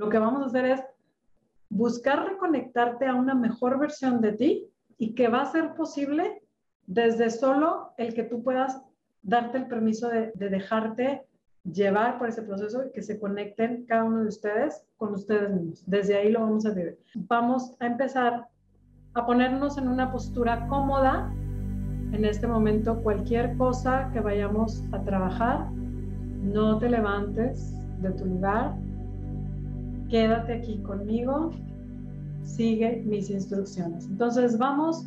lo que vamos a hacer es buscar reconectarte a una mejor versión de ti y que va a ser posible desde solo el que tú puedas darte el permiso de, dejarte llevar por ese proceso y que se conecten cada uno de ustedes con ustedes mismos. Desde ahí lo vamos a vivir. Vamos a empezar a ponernos en una postura cómoda. En este momento, cualquier cosa que vayamos a trabajar, no te levantes de tu lugar. Quédate aquí conmigo. Sigue mis instrucciones. Entonces vamos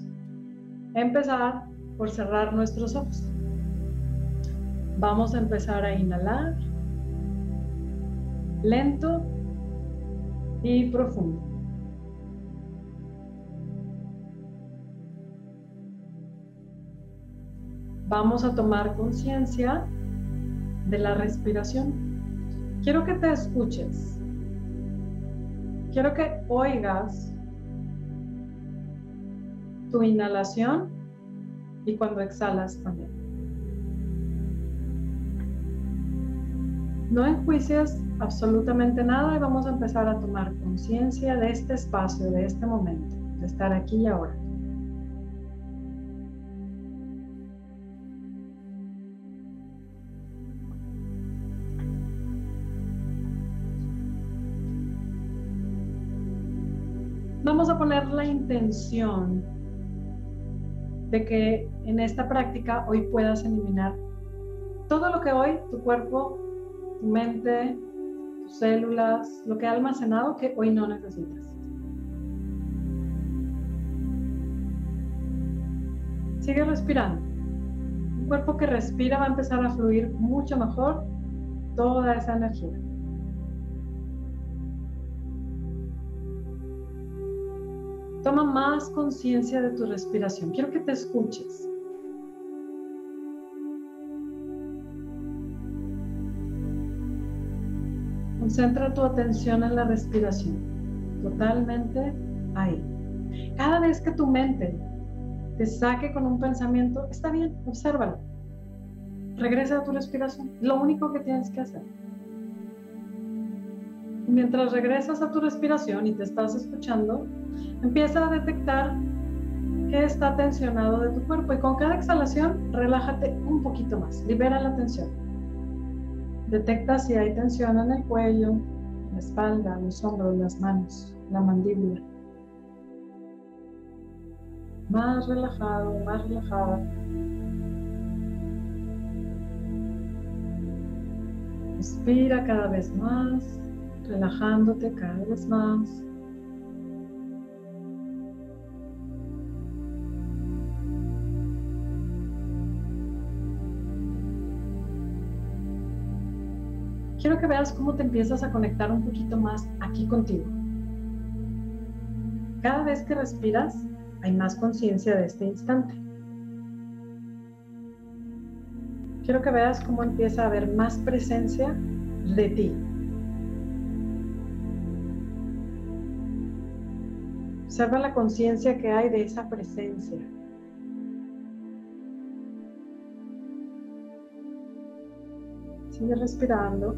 a empezar por cerrar nuestros ojos. Vamos a empezar a inhalar lento y profundo. Vamos a tomar conciencia de la respiración. Quiero que te escuches. Quiero que oigas tu inhalación y cuando exhalas también. No enjuicias absolutamente nada y vamos a empezar a tomar conciencia de este espacio, de este momento, de estar aquí y ahora. Vamos a poner la intención de que en esta práctica hoy puedas eliminar todo lo que hoy tu cuerpo, tu mente, tus células, lo que ha almacenado que hoy no necesitas. Sigue respirando. Un cuerpo que respira va a empezar a fluir mucho mejor toda esa energía. Toma más conciencia de tu respiración. Quiero que te escuches. Concentra tu atención en la respiración, totalmente ahí. Cada vez que tu mente te saque con un pensamiento, está bien, obsérvalo. Regresa a tu respiración, lo único que tienes que hacer. Mientras regresas a tu respiración y te estás escuchando, Empieza a detectar qué está tensionado de tu cuerpo y con cada exhalación relájate un poquito más, libera la tensión. Detecta si hay tensión en el cuello, la espalda, los hombros, las manos, la mandíbula. Más relajado, más relajada. Respira cada vez más, relajándote cada vez más. Quiero que veas cómo te empiezas a conectar un poquito más aquí contigo. Cada vez que respiras, hay más conciencia de este instante. Quiero que veas cómo empieza a haber más presencia de ti. Observa la conciencia que hay de esa presencia. Sigue respirando.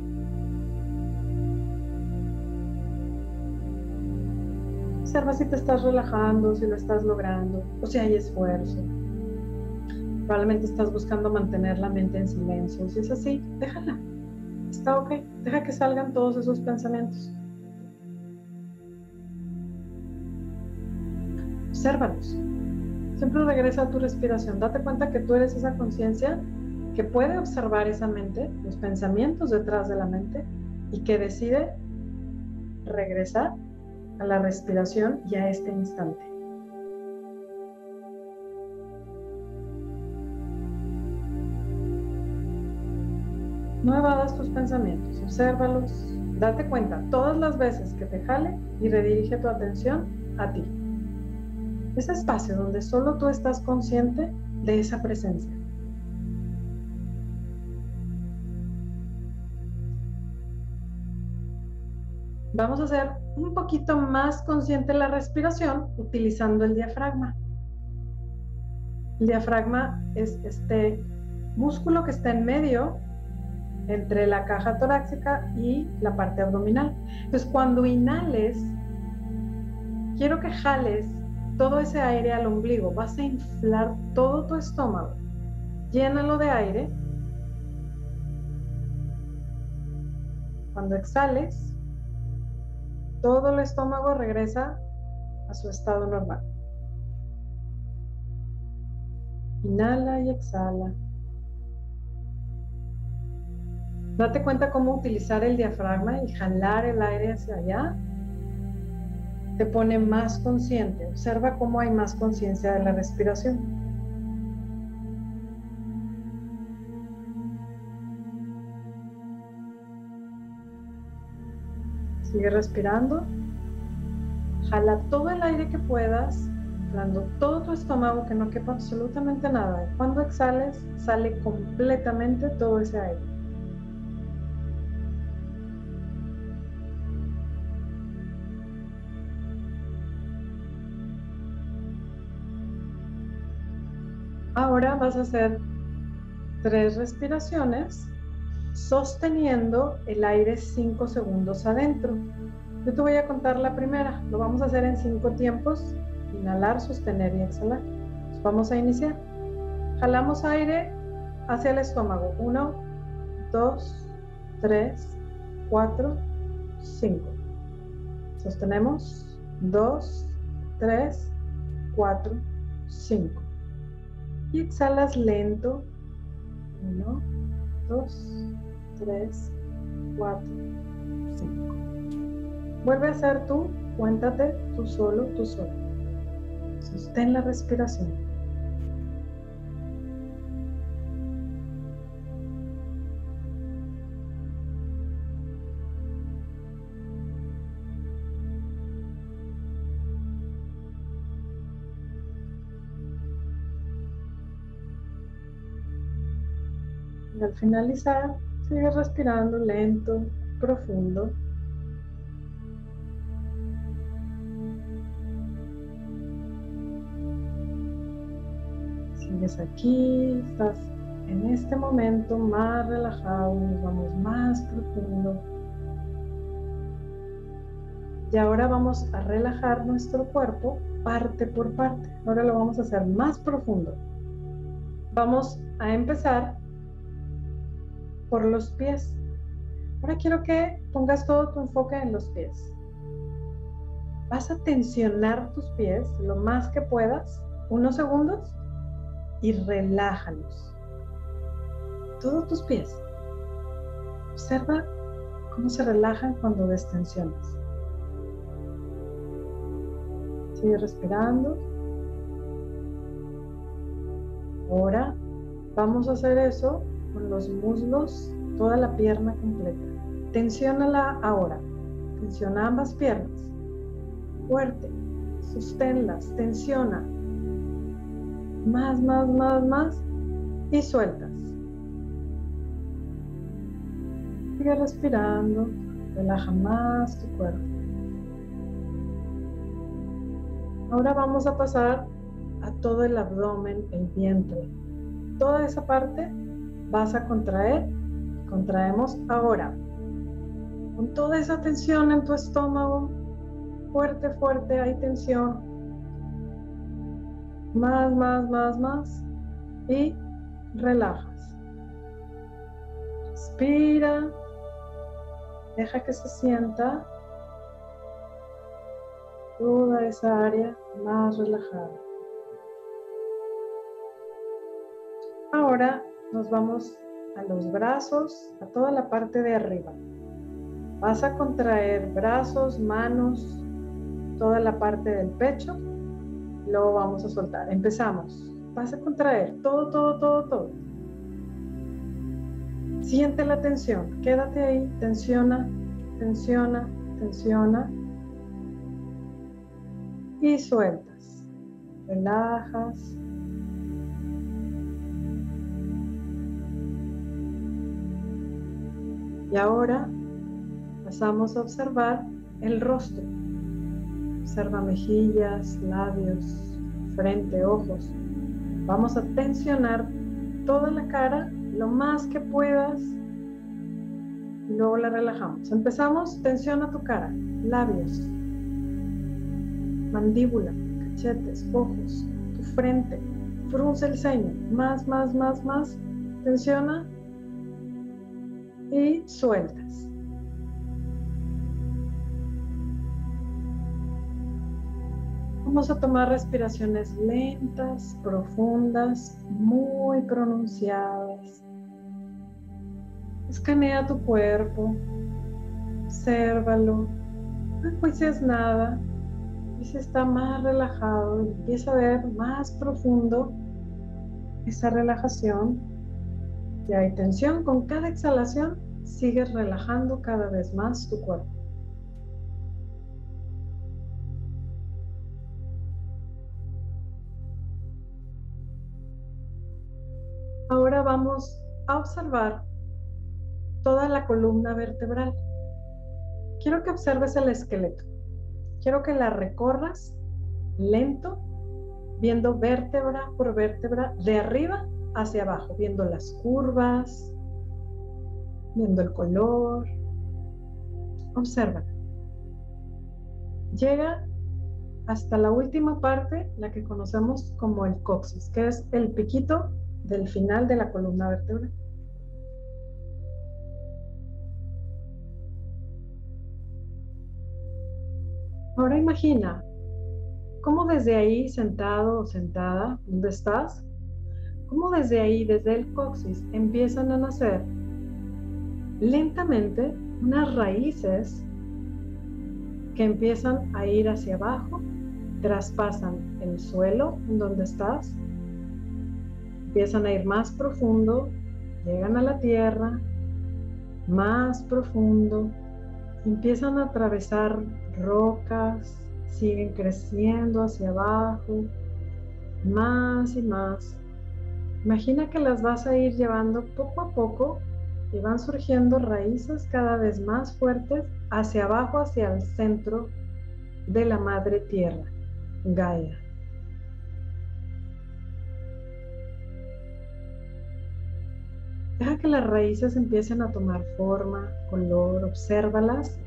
Observa si te estás relajando, si lo estás logrando o si hay esfuerzo. Probablemente estás buscando mantener la mente en silencio. Si es así, déjala. Está ok. Deja que salgan todos esos pensamientos. Obsérvalos. Siempre regresa a tu respiración. Date cuenta que tú eres esa conciencia que puede observar esa mente, los pensamientos detrás de la mente y que decide regresar a la respiración y a este instante. No evadas tus pensamientos, obsérvalos, date cuenta todas las veces que te jale y redirige tu atención a ti. Ese espacio donde solo tú estás consciente de esa presencia. Vamos a hacer un poquito más consciente la respiración utilizando el diafragma. El diafragma es este músculo que está en medio entre la caja torácica y la parte abdominal. Entonces, cuando inhales, quiero que jales todo ese aire al ombligo. Vas a inflar todo tu estómago. Llénalo de aire. Cuando exhales, todo el estómago regresa a su estado normal. Inhala y exhala. Date cuenta cómo utilizar el diafragma y jalar el aire hacia allá. Te pone más consciente. Observa cómo hay más conciencia de la respiración. Sigue respirando. Jala todo el aire que puedas, inflando todo tu estómago que no quepa absolutamente nada. Cuando exhales, sale completamente todo ese aire. Ahora vas a hacer tres respiraciones sosteniendo el aire cinco segundos adentro. Yo te voy a contar la primera. Lo vamos a hacer en cinco tiempos. Inhalar, sostener y exhalar. vamos a iniciar. Jalamos aire hacia el estómago. Uno, dos, tres, cuatro, cinco. Sostenemos. Dos, tres, cuatro, cinco y exhalas lento. Uno, dos, tres, cuatro, cinco. Vuelve a hacer tú, cuéntate tú solo, tú solo. Sostén la respiración. Al finalizar, sigue respirando lento, profundo. Sigues aquí, estás en este momento más relajado, nos vamos más profundo. Y ahora vamos a relajar nuestro cuerpo parte por parte. Ahora lo vamos a hacer más profundo. Vamos a empezar por los pies. Ahora quiero que pongas todo tu enfoque en los pies. Vas a tensionar tus pies lo más que puedas, unos segundos, y relájalos. Todos tus pies. Observa cómo se relajan cuando destensionas. Sigue respirando. Ahora vamos a hacer eso con los muslos, toda la pierna completa. Tensiónala ahora. Tensiona ambas piernas. Fuerte. Sosténlas. Tensiona. Más, más, más, más. Y sueltas. Sigue respirando. Relaja más tu cuerpo. Ahora vamos a pasar a todo el abdomen, el vientre. Toda esa parte vas a contraer. Contraemos ahora. Con toda esa tensión en tu estómago, fuerte, fuerte, hay tensión. Más, más, más, más. Y relajas. Respira. Deja que se sienta toda esa área más relajada. Ahora nos vamos a los brazos, a toda la parte de arriba. Vas a contraer brazos, manos, toda la parte del pecho. Luego vamos a soltar. Empezamos. Vas a contraer todo, todo, todo, todo. Siente la tensión. Quédate ahí. Tensiona, tensiona, tensiona. Y sueltas. Relajas. Y ahora pasamos a observar el rostro. Observa mejillas, labios, frente, ojos. Vamos a tensionar toda la cara lo más que puedas y luego la relajamos. Empezamos, tensiona tu cara, labios, mandíbula, cachetes, ojos, tu frente, frunce el ceño, más, más, más, más, tensiona y sueltas. Vamos a tomar respiraciones lentas, profundas, muy pronunciadas. Escanea tu cuerpo, obsérvalo, no juicies nada. Y si está más relajado, empieza a ver más profundo esa relajación. Y hay tensión, con cada exhalación sigues relajando cada vez más tu cuerpo. Ahora vamos a observar toda la columna vertebral. Quiero que observes el esqueleto. Quiero que la recorras lento, viendo vértebra por vértebra, de arriba hacia abajo, viendo las curvas, viendo el color. Observa. Llega hasta la última parte, la que conocemos como el coxis, que es el piquito del final de la columna vertebral. Ahora imagina cómo desde ahí, sentado o sentada, donde estás, cómo desde ahí, desde el coxis, empiezan a nacer lentamente unas raíces que empiezan a ir hacia abajo, traspasan el suelo en donde estás, empiezan a ir más profundo, llegan a la tierra, más profundo, empiezan a atravesar rocas, siguen creciendo hacia abajo, más y más. Imagina que las vas a ir llevando poco a poco y van surgiendo raíces cada vez más fuertes hacia abajo, hacia el centro de la madre tierra, Gaia. Deja que las raíces empiecen a tomar forma, color, obsérvalas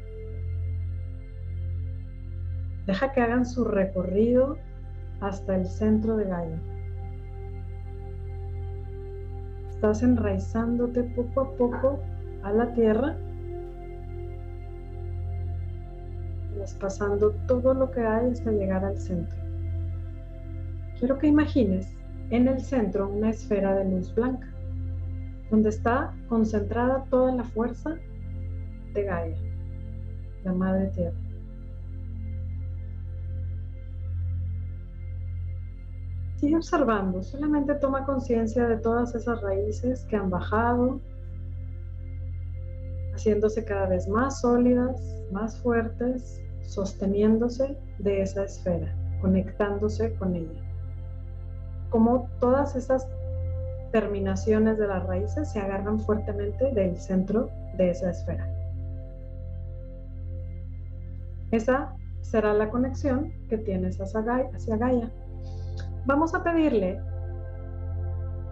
Deja que hagan su recorrido hasta el centro de Gaia. Estás enraizándote poco a poco a la tierra. Pasando todo lo que hay hasta llegar al centro. Quiero que imagines en el centro una esfera de luz blanca, donde está concentrada toda la fuerza de Gaia, la Madre Tierra. Sigue observando, solamente toma conciencia de todas esas raíces que han bajado, haciéndose cada vez más sólidas, más fuertes, sosteniéndose de esa esfera, conectándose con ella. Como todas esas terminaciones de las raíces se agarran fuertemente del centro de esa esfera. Esa será la conexión que tienes hacia Gaia. Vamos a pedirle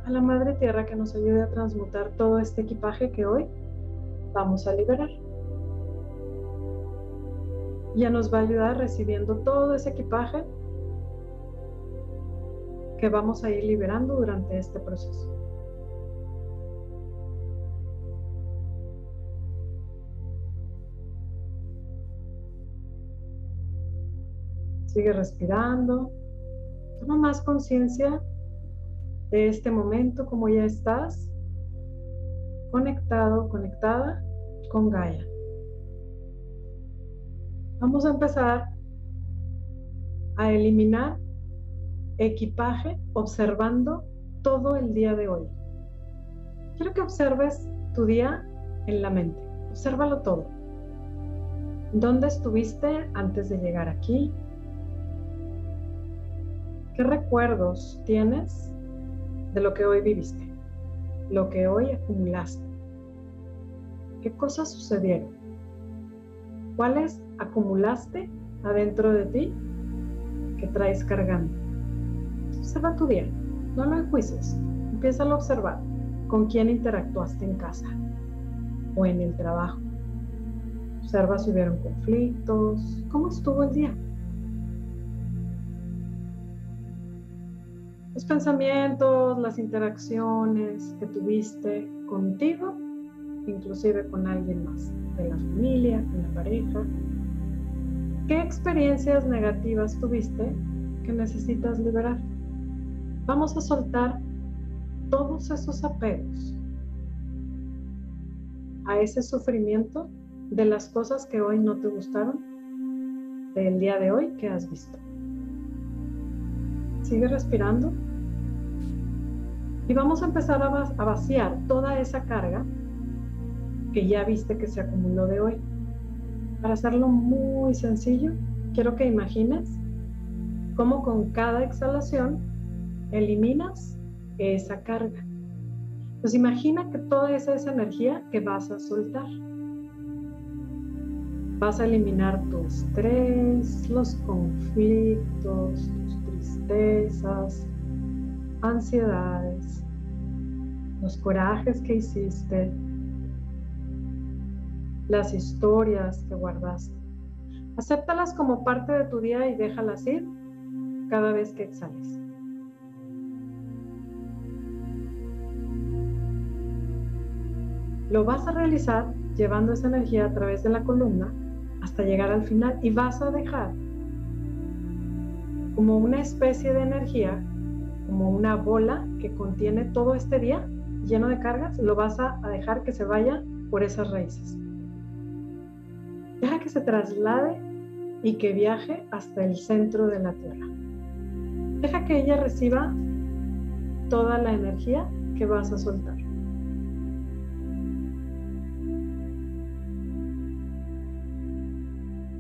a la Madre Tierra que nos ayude a transmutar todo este equipaje que hoy vamos a liberar. Ya nos va a ayudar recibiendo todo ese equipaje que vamos a ir liberando durante este proceso. Sigue respirando. Toma más conciencia de este momento, como ya estás conectado, conectada con Gaia. Vamos a empezar a eliminar equipaje observando todo el día de hoy. Quiero que observes tu día en la mente. Obsérvalo todo. ¿Dónde estuviste antes de llegar aquí? ¿Qué recuerdos tienes de lo que hoy viviste? Lo que hoy acumulaste. ¿Qué cosas sucedieron? ¿Cuáles acumulaste adentro de ti que traes cargando? Observa tu día, no lo enjuices, empieza a observar con quién interactuaste en casa, o en el trabajo. Observa si hubieron conflictos, cómo estuvo el día. Los pensamientos, las interacciones que tuviste contigo, inclusive con alguien más, de la familia, con la pareja. ¿Qué experiencias negativas tuviste que necesitas liberar? Vamos a soltar todos esos apegos a ese sufrimiento de las cosas que hoy no te gustaron del día de hoy que has visto. Sigue respirando y vamos a empezar a, vaciar toda esa carga que ya viste que se acumuló de hoy. Para hacerlo muy sencillo, quiero que imagines cómo con cada exhalación eliminas esa carga. Pues imagina que toda esa es energía que vas a soltar. Vas a eliminar tu estrés, los conflictos, tus tristezas, ansiedades, los corajes que hiciste, las historias que guardaste. Acéptalas como parte de tu día y déjalas ir cada vez que exhales. Lo vas a realizar llevando esa energía a través de la columna hasta llegar al final y vas a dejar como una especie de energía, como una bola que contiene todo este día lleno de cargas, lo vas a, dejar que se vaya por esas raíces. Deja que se traslade y que viaje hasta el centro de la Tierra. Deja que ella reciba toda la energía que vas a soltar.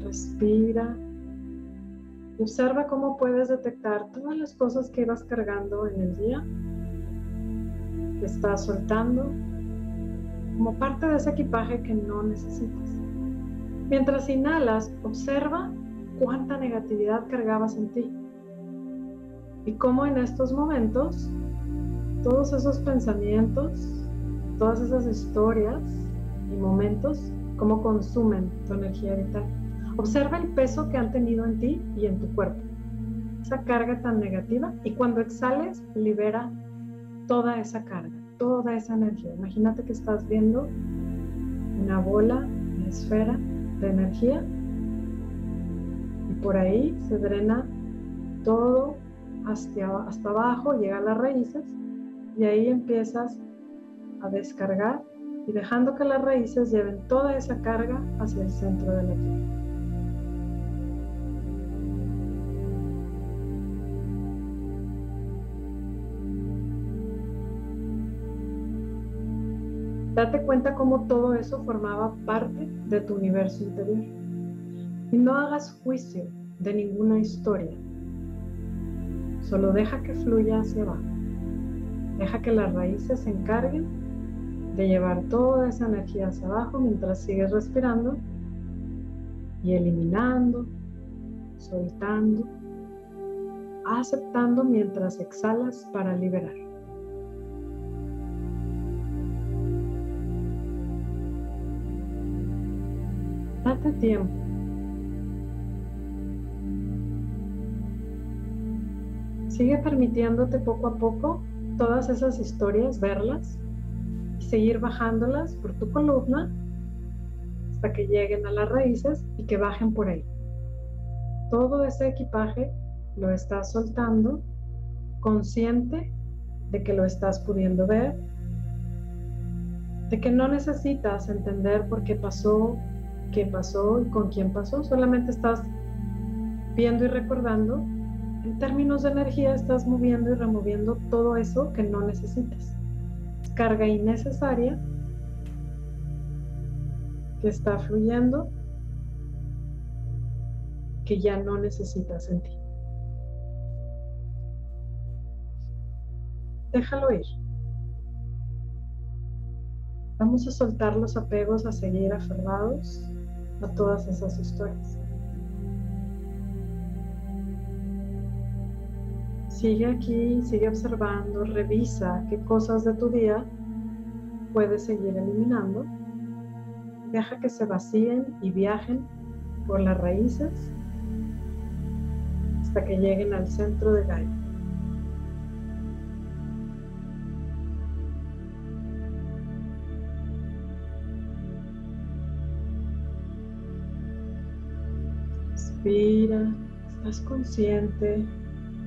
Respira. Observa cómo puedes detectar todas las cosas que ibas cargando en el día, que estás soltando, como parte de ese equipaje que no necesitas. Mientras inhalas, observa cuánta negatividad cargabas en ti y cómo en estos momentos todos esos pensamientos, todas esas historias y momentos, cómo consumen tu energía vital. Observa el peso que han tenido en ti y en tu cuerpo, esa carga tan negativa y cuando exhales libera toda esa carga, toda esa energía. Imagínate que estás viendo una bola, una esfera de energía y por ahí se drena todo hasta, abajo, llega a las raíces y ahí empiezas a descargar y dejando que las raíces lleven toda esa carga hacia el centro de la tierra. Date cuenta cómo todo eso formaba parte de tu universo interior. Y no hagas juicio de ninguna historia. Solo deja que fluya hacia abajo. Deja que las raíces se encarguen de llevar toda esa energía hacia abajo mientras sigues respirando y eliminando, soltando, aceptando mientras exhalas para liberar. Date tiempo. Sigue permitiéndote poco a poco todas esas historias, verlas y seguir bajándolas por tu columna hasta que lleguen a las raíces y que bajen por ahí. Todo ese equipaje lo estás soltando consciente de que lo estás pudiendo ver, de que no necesitas entender por qué pasó, qué pasó y con quién pasó, solamente estás viendo y recordando. En términos de energía estás moviendo y removiendo todo eso que no necesitas. Carga innecesaria que está fluyendo que ya no necesitas en ti. Déjalo ir. Vamos a soltar los apegos a seguir aferrados a todas esas historias. Sigue aquí, sigue observando, revisa qué cosas de tu día puedes seguir eliminando deja que se vacíen y viajen por las raíces hasta que lleguen al centro de Gaia. Respira, estás consciente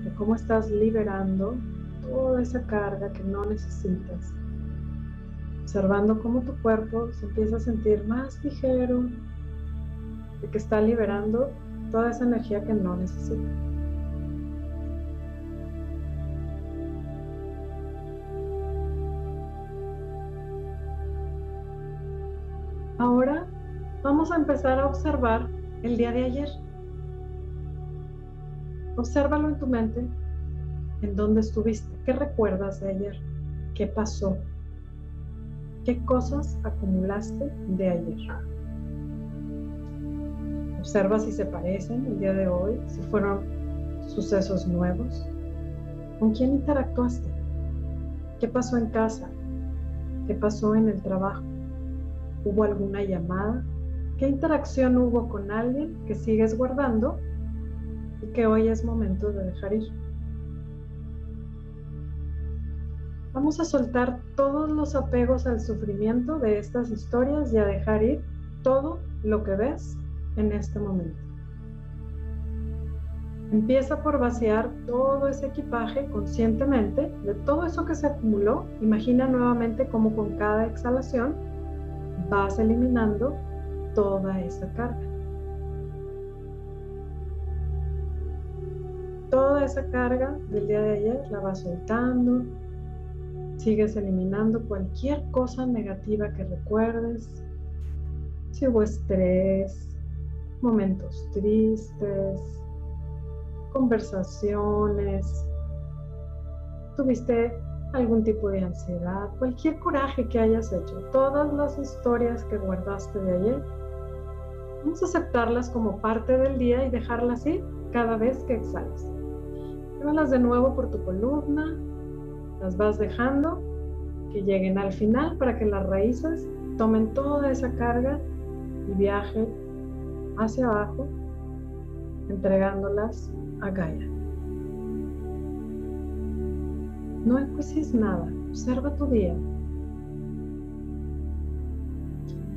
de cómo estás liberando toda esa carga que no necesitas. Observando cómo tu cuerpo se empieza a sentir más ligero, de que está liberando toda esa energía que no necesita. Ahora vamos a empezar a observar el día de ayer. Obsérvalo en tu mente, en dónde estuviste, qué recuerdas de ayer, qué pasó, qué cosas acumulaste de ayer. Observa si se parecen el día de hoy, si fueron sucesos nuevos. ¿Con quién interactuaste? ¿Qué pasó en casa? ¿Qué pasó en el trabajo? ¿Hubo alguna llamada? ¿Qué interacción hubo con alguien que sigues guardando que hoy es momento de dejar ir. Vamos a soltar todos los apegos al sufrimiento de estas historias y a dejar ir todo lo que ves en este momento. Empieza por vaciar todo ese equipaje conscientemente de todo eso que se acumuló. Imagina nuevamente cómo con cada exhalación vas eliminando toda esa carga. Toda esa carga del día de ayer la vas soltando, sigues eliminando cualquier cosa negativa que recuerdes, si hubo estrés, momentos tristes, conversaciones, tuviste algún tipo de ansiedad, cualquier coraje que hayas hecho, todas las historias que guardaste de ayer, vamos a aceptarlas como parte del día y dejarlas ir cada vez que exhales. Llévalas de nuevo por tu columna, las vas dejando que lleguen al final para que las raíces tomen toda esa carga y viajen hacia abajo, entregándolas a Gaia. No enjuicies nada, observa tu día.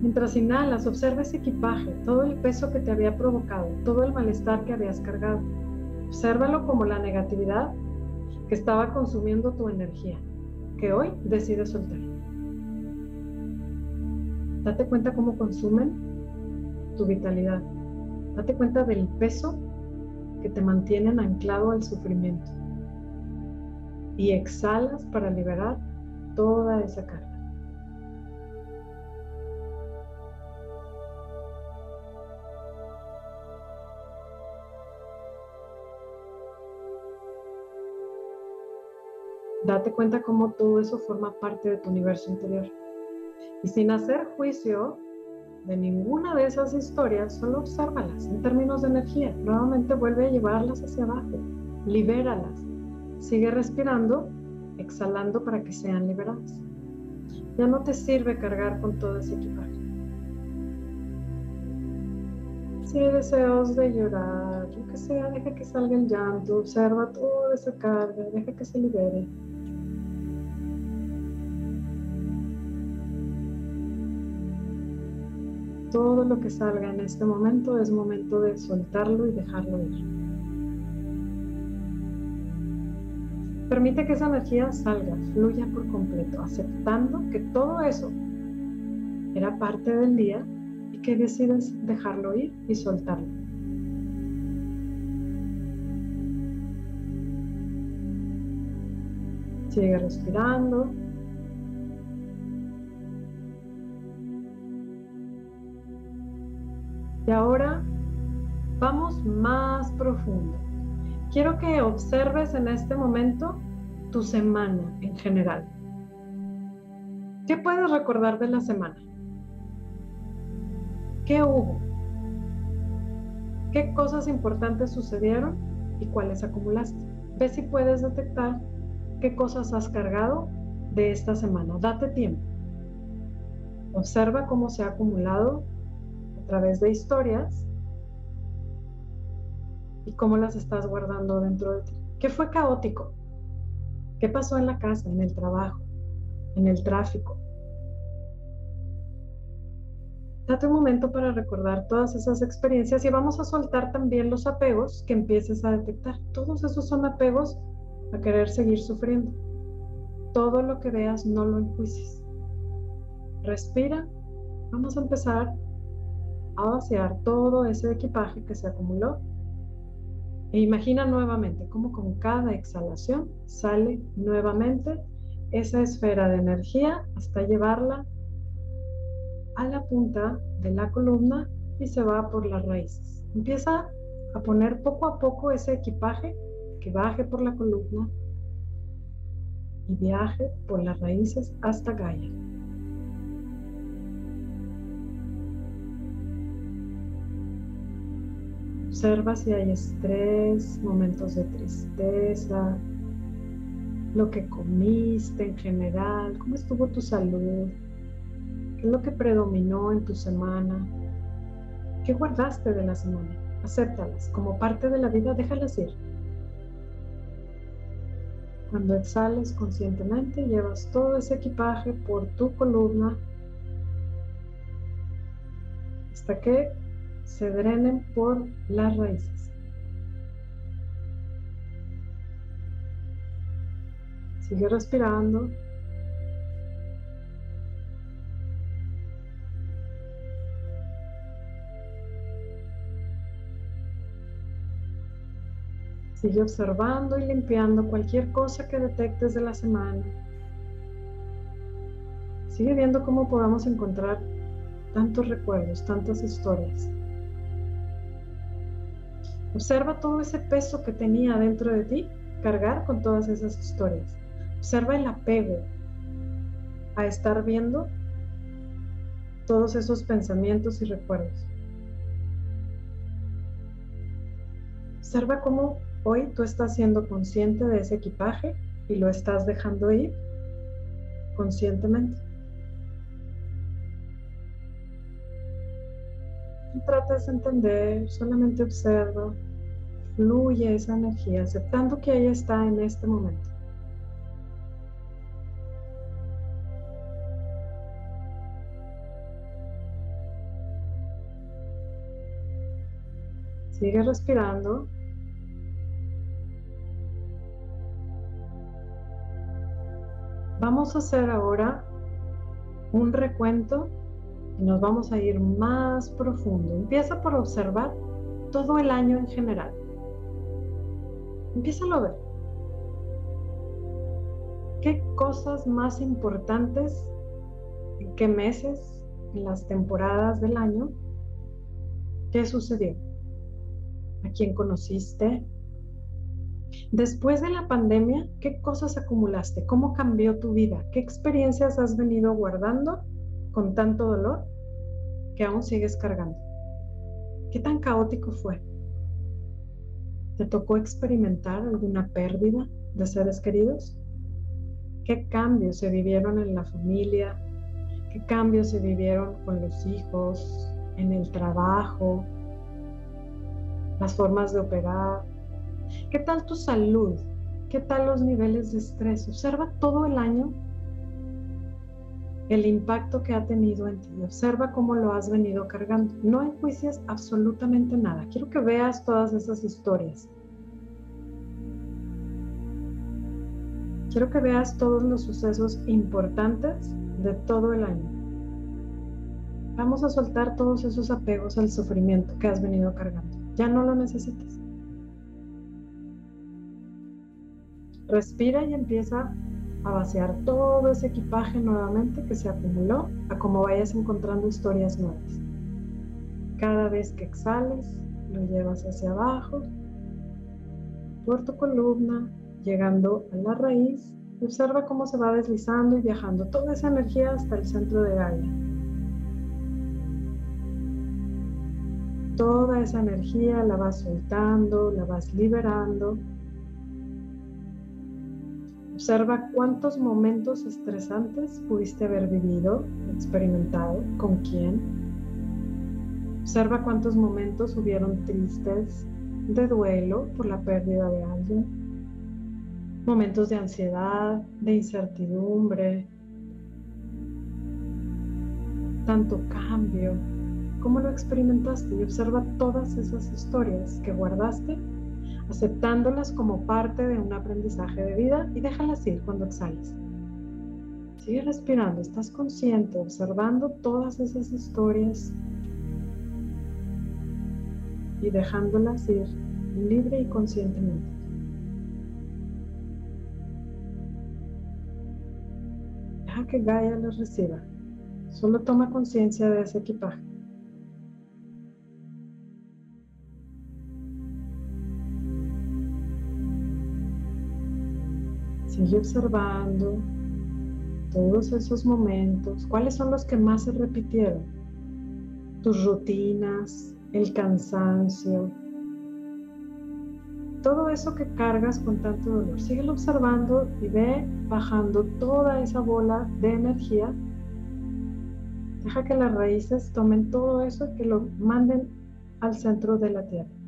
Mientras inhalas, observa ese equipaje, todo el peso que te había provocado, todo el malestar que habías cargado. Obsérvalo como la negatividad que estaba consumiendo tu energía, que hoy decides soltar. Date cuenta cómo consumen tu vitalidad. Date cuenta del peso que te mantienen anclado al sufrimiento. Y exhalas para liberar toda esa carga. Date cuenta cómo todo eso forma parte de tu universo interior. Y sin hacer juicio de ninguna de esas historias, solo obsérvalas en términos de energía. Nuevamente vuelve a llevarlas hacia abajo. Libéralas. Sigue respirando, exhalando para que sean liberadas. Ya no te sirve cargar con todo ese equipaje. Si hay deseos de llorar, lo que sea, deja que salga el llanto, observa toda esa carga, deja que se libere. Todo lo que salga en este momento es momento de soltarlo y dejarlo ir. Permite que esa energía salga, fluya por completo, aceptando que todo eso era parte del día y que decides dejarlo ir y soltarlo. Sigue respirando. Y ahora vamos más profundo. Quiero que observes en este momento tu semana en general. ¿Qué puedes recordar de la semana? ¿Qué hubo? ¿Qué cosas importantes sucedieron y cuáles acumulaste? Ve si puedes detectar qué cosas has cargado de esta semana. Date tiempo. Observa cómo se ha acumulado a través de historias y cómo las estás guardando dentro de ti. ¿Qué fue caótico? ¿Qué pasó en la casa, en el trabajo, en el tráfico? Date un momento para recordar todas esas experiencias y vamos a soltar también los apegos que empieces a detectar. Todos esos son apegos a querer seguir sufriendo. Todo lo que veas no lo enjuicies. Respira. Vamos a empezar a vaciar todo ese equipaje que se acumuló e imagina nuevamente cómo con cada exhalación sale nuevamente esa esfera de energía hasta llevarla a la punta de la columna y se va por las raíces. Empieza a poner poco a poco ese equipaje que baje por la columna y viaje por las raíces hasta Gaia. Observa si hay estrés, momentos de tristeza, lo que comiste en general, cómo estuvo tu salud, qué es lo que predominó en tu semana, qué guardaste de la semana. Acéptalas como parte de la vida, déjalas ir. Cuando exhales conscientemente, llevas todo ese equipaje por tu columna hasta que se drenen por las raíces. Sigue respirando. Sigue observando y limpiando cualquier cosa que detectes de la semana. Sigue viendo cómo podamos encontrar tantos recuerdos, tantas historias. Observa todo ese peso que tenía dentro de ti, cargar con todas esas historias. Observa el apego a estar viendo todos esos pensamientos y recuerdos. Observa cómo hoy tú estás siendo consciente de ese equipaje y lo estás dejando ir conscientemente. Trates de entender, solamente observa, fluye esa energía, aceptando que ella está en este momento. Sigue respirando. Vamos a hacer ahora un recuento nos vamos a ir más profundo. Empieza por observar todo el año en general. Empieza a ver. ¿Qué cosas más importantes, en qué meses, en las temporadas del año, qué sucedió? ¿A quién conociste? Después de la pandemia, ¿qué cosas acumulaste? ¿Cómo cambió tu vida? ¿Qué experiencias has venido guardando con tanto dolor que aún sigues cargando? ¿Qué tan caótico fue? ¿Te tocó experimentar alguna pérdida de seres queridos? ¿Qué cambios se vivieron en la familia? ¿Qué cambios se vivieron con los hijos, en el trabajo, las formas de operar? ¿Qué tal tu salud? ¿Qué tal los niveles de estrés? Observa todo el año el impacto que ha tenido en ti. Observa cómo lo has venido cargando. No enjuicias absolutamente nada. Quiero que veas todas esas historias. Quiero que veas todos los sucesos importantes de todo el año. Vamos a soltar todos esos apegos al sufrimiento que has venido cargando. Ya no lo necesitas. Respira y empieza a vaciar todo ese equipaje nuevamente que se acumuló a como vayas encontrando historias nuevas. Cada vez que exhales, lo llevas hacia abajo, por tu columna, llegando a la raíz. Observa cómo se va deslizando y viajando toda esa energía hasta el centro de Gaia. Toda esa energía la vas soltando, la vas liberando Observa cuántos momentos estresantes pudiste haber vivido, experimentado, con quién. Observa cuántos momentos hubieron tristes, de duelo por la pérdida de alguien, momentos de ansiedad, de incertidumbre, tanto cambio. ¿Cómo lo experimentaste? Y observa todas esas historias que guardaste aceptándolas como parte de un aprendizaje de vida y déjalas ir cuando exhales. Sigue respirando, estás consciente, observando todas esas historias y dejándolas ir libre y conscientemente. Deja que Gaia las reciba. Solo toma conciencia de ese equipaje. Sigue observando todos esos momentos. ¿Cuáles son los que más se repitieron? Tus rutinas, el cansancio, todo eso que cargas con tanto dolor. Sigue observando y ve bajando toda esa bola de energía. Deja que las raíces tomen todo eso y que lo manden al centro de la tierra.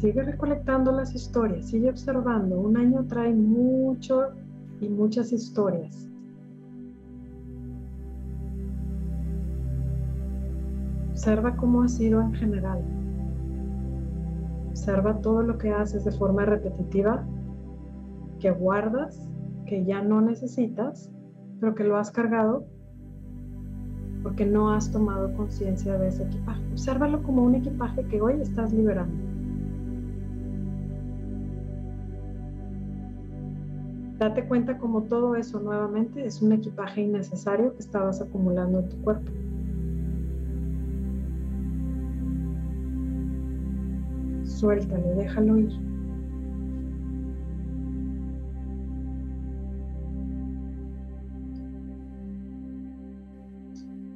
Sigue recolectando las historias, sigue observando. Un año trae mucho y muchas historias. Observa cómo ha sido en general. Observa todo lo que haces de forma repetitiva, que guardas, que ya no necesitas, pero que lo has cargado porque no has tomado conciencia de ese equipaje. Obsérvalo como un equipaje que hoy estás liberando. Date cuenta como todo eso nuevamente es un equipaje innecesario que estabas acumulando en tu cuerpo. Suéltalo, déjalo ir.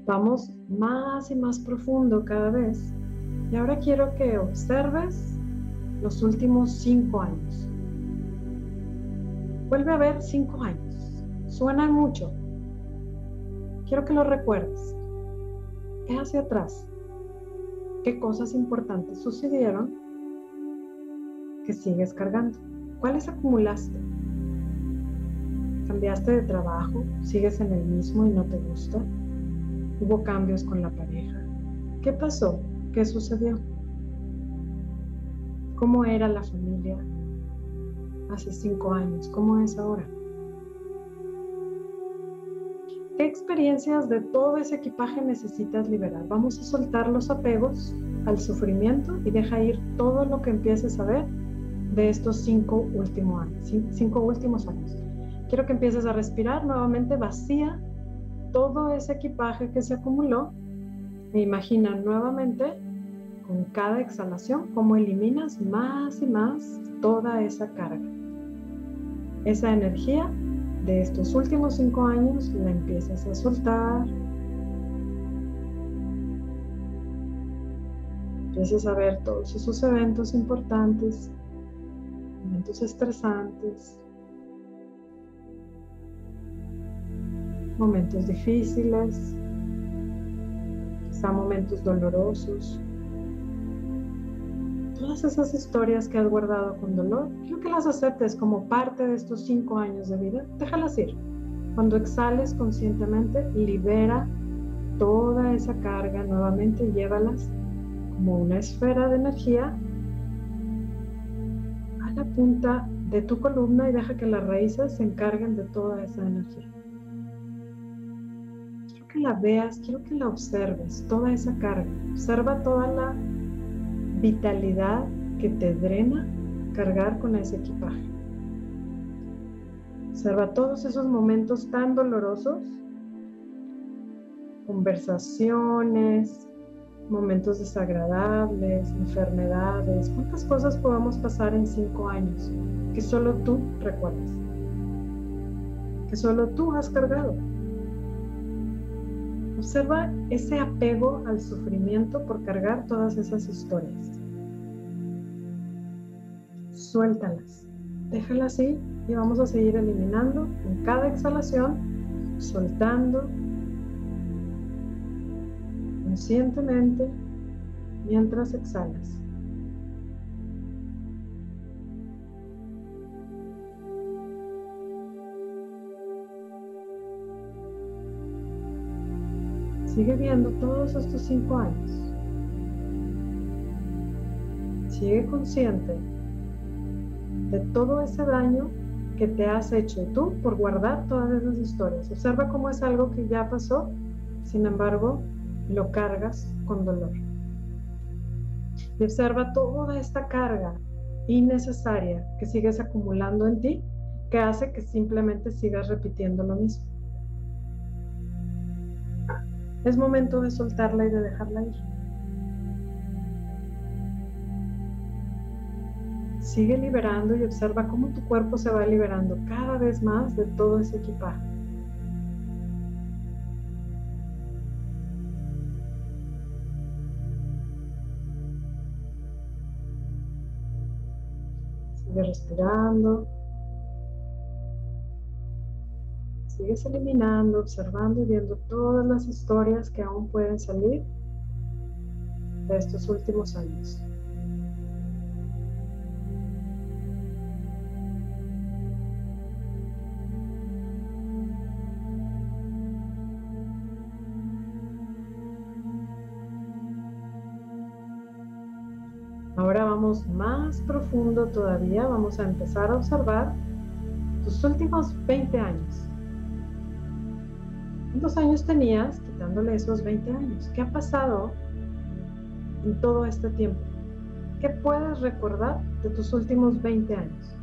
Vamos más y más profundo cada vez. Y ahora quiero que observes los últimos cinco años. Vuelve a ver cinco años. Suena mucho. Quiero que lo recuerdes. Ve hacia atrás. ¿Qué cosas importantes sucedieron que sigues cargando? ¿Cuáles acumulaste? ¿Cambiaste de trabajo? ¿Sigues en el mismo y no te gusta? ¿Hubo cambios con la pareja? ¿Qué pasó? ¿Qué sucedió? ¿Cómo era la familia? Hace cinco años? ¿Cómo es ahora? ¿Qué experiencias de todo ese equipaje necesitas liberar? Vamos a soltar los apegos al sufrimiento y deja ir todo lo que empieces a ver de estos cinco últimos años. Cinco últimos años. Quiero que empieces a respirar nuevamente vacía todo ese equipaje que se acumuló e imagina nuevamente con cada exhalación cómo eliminas más y más toda esa carga. Esa energía de estos últimos cinco años la empiezas a soltar. Empiezas a ver todos esos eventos importantes, momentos estresantes, momentos difíciles, quizá momentos dolorosos todas esas historias que has guardado con dolor, quiero que las aceptes como parte de estos cinco años de vida. Déjalas ir. Cuando exhales conscientemente, libera toda esa carga nuevamente, llévalas como una esfera de energía a la punta de tu columna y deja que las raíces se encarguen de toda esa energía. Quiero que la veas, quiero que la observes, toda esa carga. Observa toda la vitalidad que te drena cargar con ese equipaje. Observa todos esos momentos tan dolorosos, conversaciones, momentos desagradables, enfermedades, cuántas cosas podemos pasar en cinco años que solo tú recuerdas. que solo tú has cargado. Observa ese apego al sufrimiento por cargar todas esas historias. Suéltalas, déjalas así y vamos a seguir eliminando en cada exhalación, soltando conscientemente mientras exhalas. Sigue viendo todos estos cinco años. Sigue consciente de todo ese daño que te has hecho tú por guardar todas esas historias. Observa cómo es algo que ya pasó, sin embargo, lo cargas con dolor. Y observa toda esta carga innecesaria que sigues acumulando en ti, que hace que simplemente sigas repitiendo lo mismo. Es momento de soltarla y de dejarla ir. Sigue liberando y observa cómo tu cuerpo se va liberando cada vez más de todo ese equipaje. Sigue respirando. Sigues eliminando, observando y viendo todas las historias que aún pueden salir de estos últimos años. Más profundo todavía, vamos a empezar a observar tus últimos 20 años. ¿Cuántos años tenías quitándole esos 20 años? ¿Qué ha pasado en todo este tiempo? ¿Qué puedes recordar de tus últimos 20 años?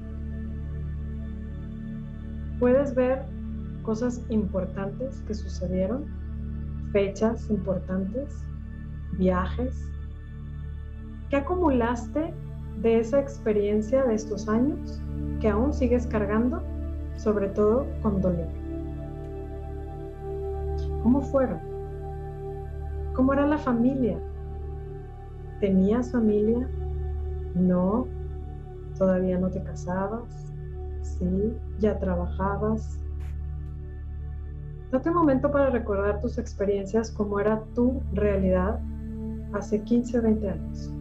Puedes ver cosas importantes que sucedieron, fechas importantes, viajes. ¿Qué acumulaste de esa experiencia de estos años que aún sigues cargando, sobre todo con dolor? ¿Cómo fueron? ¿Cómo era la familia? ¿Tenías familia? No. ¿Todavía no te casabas? Sí. ¿Ya trabajabas? Date un momento para recordar tus experiencias, cómo era tu realidad hace 15 o 20 años.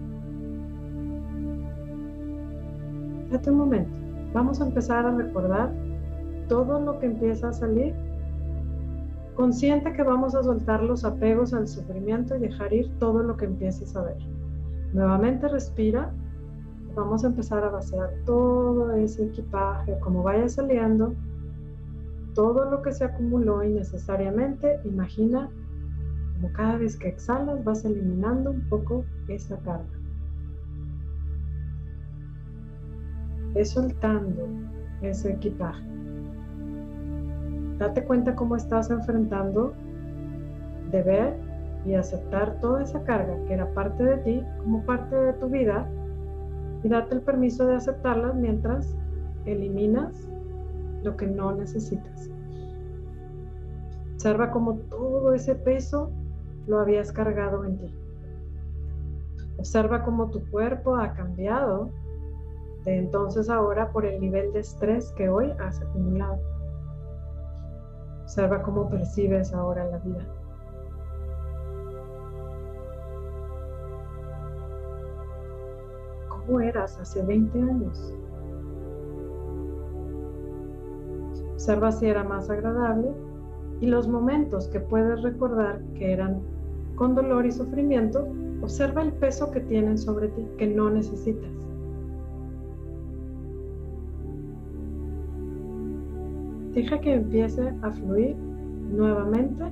Date un momento. Vamos a empezar a recordar todo lo que empieza a salir consciente que vamos a soltar los apegos al sufrimiento y dejar ir todo lo que empieces a ver. Nuevamente respira. Vamos a empezar a vaciar todo ese equipaje, como vaya saliendo, todo lo que se acumuló innecesariamente. Imagina como cada vez que exhalas vas eliminando un poco esa carga. Ves soltando ese equipaje. Date cuenta cómo estás enfrentando de ver y aceptar toda esa carga que era parte de ti como parte de tu vida y date el permiso de aceptarlas mientras eliminas lo que no necesitas. Observa cómo todo ese peso lo habías cargado en ti. Observa cómo tu cuerpo ha cambiado de entonces ahora por el nivel de estrés que hoy has acumulado. Observa cómo percibes ahora la vida. ¿Cómo eras hace 20 años? Observa si era más agradable y los momentos que puedes recordar que eran con dolor y sufrimiento, observa el peso que tienen sobre ti que no necesitas. Deja que empiece a fluir nuevamente,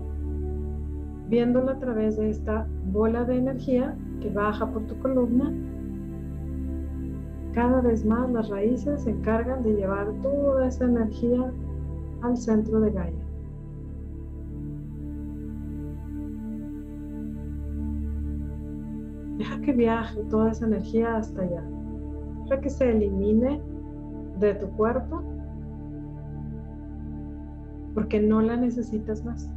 viéndolo a través de esta bola de energía que baja por tu columna. Cada vez más las raíces se encargan de llevar toda esa energía al centro de Gaia. Deja que viaje toda esa energía hasta allá. Deja que se elimine de tu cuerpo porque no la necesitas más.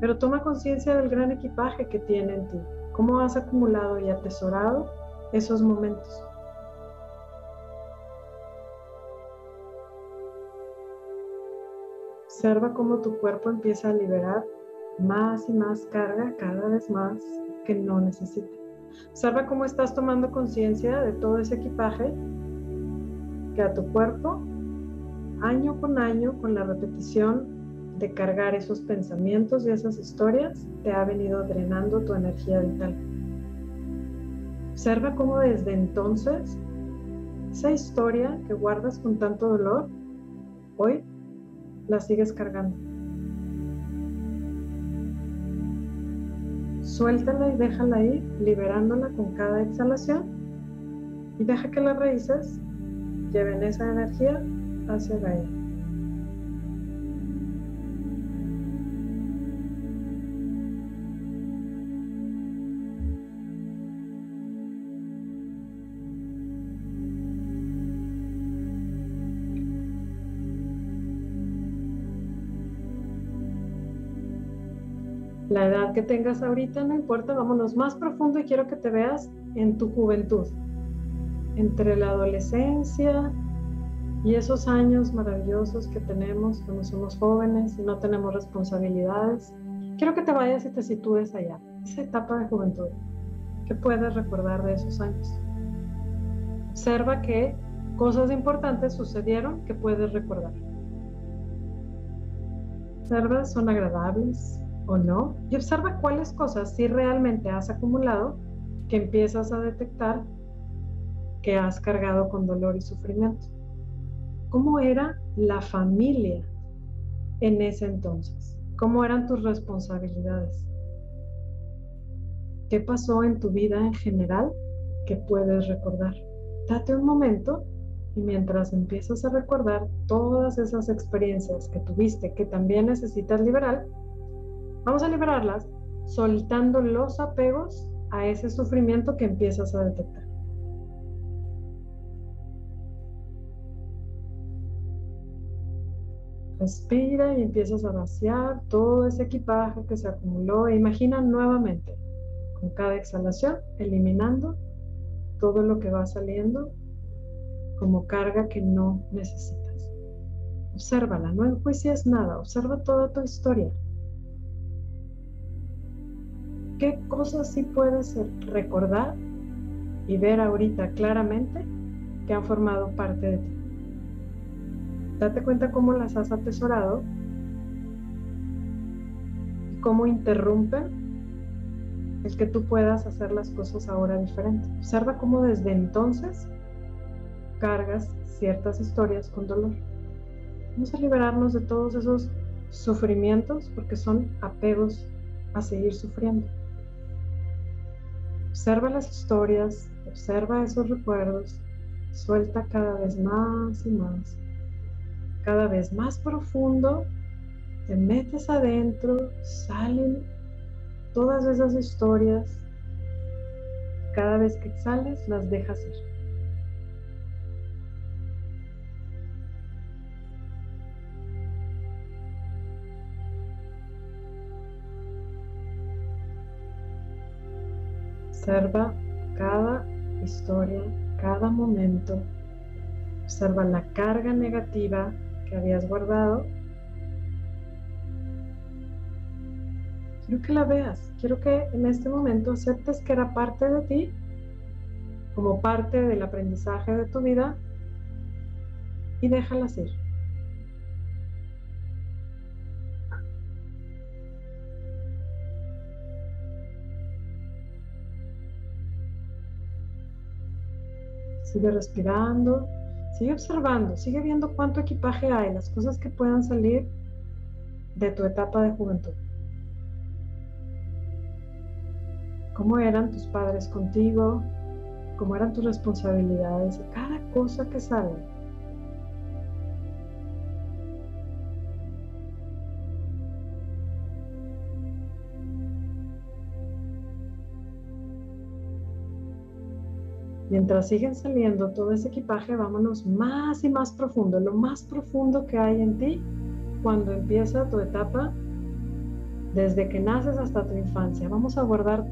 Pero toma conciencia del gran equipaje que tiene en ti, cómo has acumulado y atesorado esos momentos. Observa cómo tu cuerpo empieza a liberar más y más carga cada vez más que no necesita. Observa cómo estás tomando conciencia de todo ese equipaje que a tu cuerpo, año con año, con la repetición de cargar esos pensamientos y esas historias, te ha venido drenando tu energía vital. Observa cómo desde entonces esa historia que guardas con tanto dolor, hoy la sigues cargando. Suéltala y déjala ir, liberándola con cada exhalación y deja que las raíces lleven esa energía hacia ella. La edad que tengas ahorita no importa, vámonos más profundo y quiero que te veas en tu juventud, entre la adolescencia y esos años maravillosos que tenemos cuando somos jóvenes y no tenemos responsabilidades. Quiero que te vayas y te sitúes allá, esa etapa de juventud. ¿Qué puedes recordar de esos años? Observa que cosas importantes sucedieron que puedes recordar. Observa, son agradables, o no y observa cuáles cosas si realmente has acumulado que empiezas a detectar que has cargado con dolor y sufrimiento. ¿Cómo era la familia en ese entonces? ¿Cómo eran tus responsabilidades? ¿Qué pasó en tu vida en general que puedes recordar? Date un momento y mientras empiezas a recordar todas esas experiencias que tuviste que también necesitas liberar, Vamos a liberarlas soltando los apegos a ese sufrimiento que empiezas a detectar. Respira y empiezas a vaciar todo ese equipaje que se acumuló e imagina nuevamente, con cada exhalación, eliminando todo lo que va saliendo como carga que no necesitas. Obsérvala, no enjuicias nada, observa toda tu historia. ¿Qué cosas sí puedes recordar y ver ahorita claramente que han formado parte de ti? Date cuenta cómo las has atesorado y cómo interrumpen el que tú puedas hacer las cosas ahora diferente. Observa cómo desde entonces cargas ciertas historias con dolor. Vamos a liberarnos de todos esos sufrimientos porque son apegos a seguir sufriendo. Observa las historias, observa esos recuerdos, suelta cada vez más y más, cada vez más profundo, te metes adentro, salen todas esas historias, cada vez que sales las dejas ir. Observa cada historia, cada momento. Observa la carga negativa habías guardado. Quiero que la veas. Quiero que en este momento aceptes que era parte de ti, como parte del aprendizaje de tu vida, y déjalas ir. Sigue respirando, sigue observando, sigue viendo cuánto equipaje hay, las cosas que puedan salir de tu etapa de juventud. ¿Cómo eran tus padres contigo? ¿Cómo eran tus responsabilidades? Cada cosa que sale Mientras siguen saliendo todo ese equipaje, vámonos más y más profundo, lo más profundo que hay en ti, cuando empieza tu etapa, desde que naces hasta tu infancia. Vamos a abordar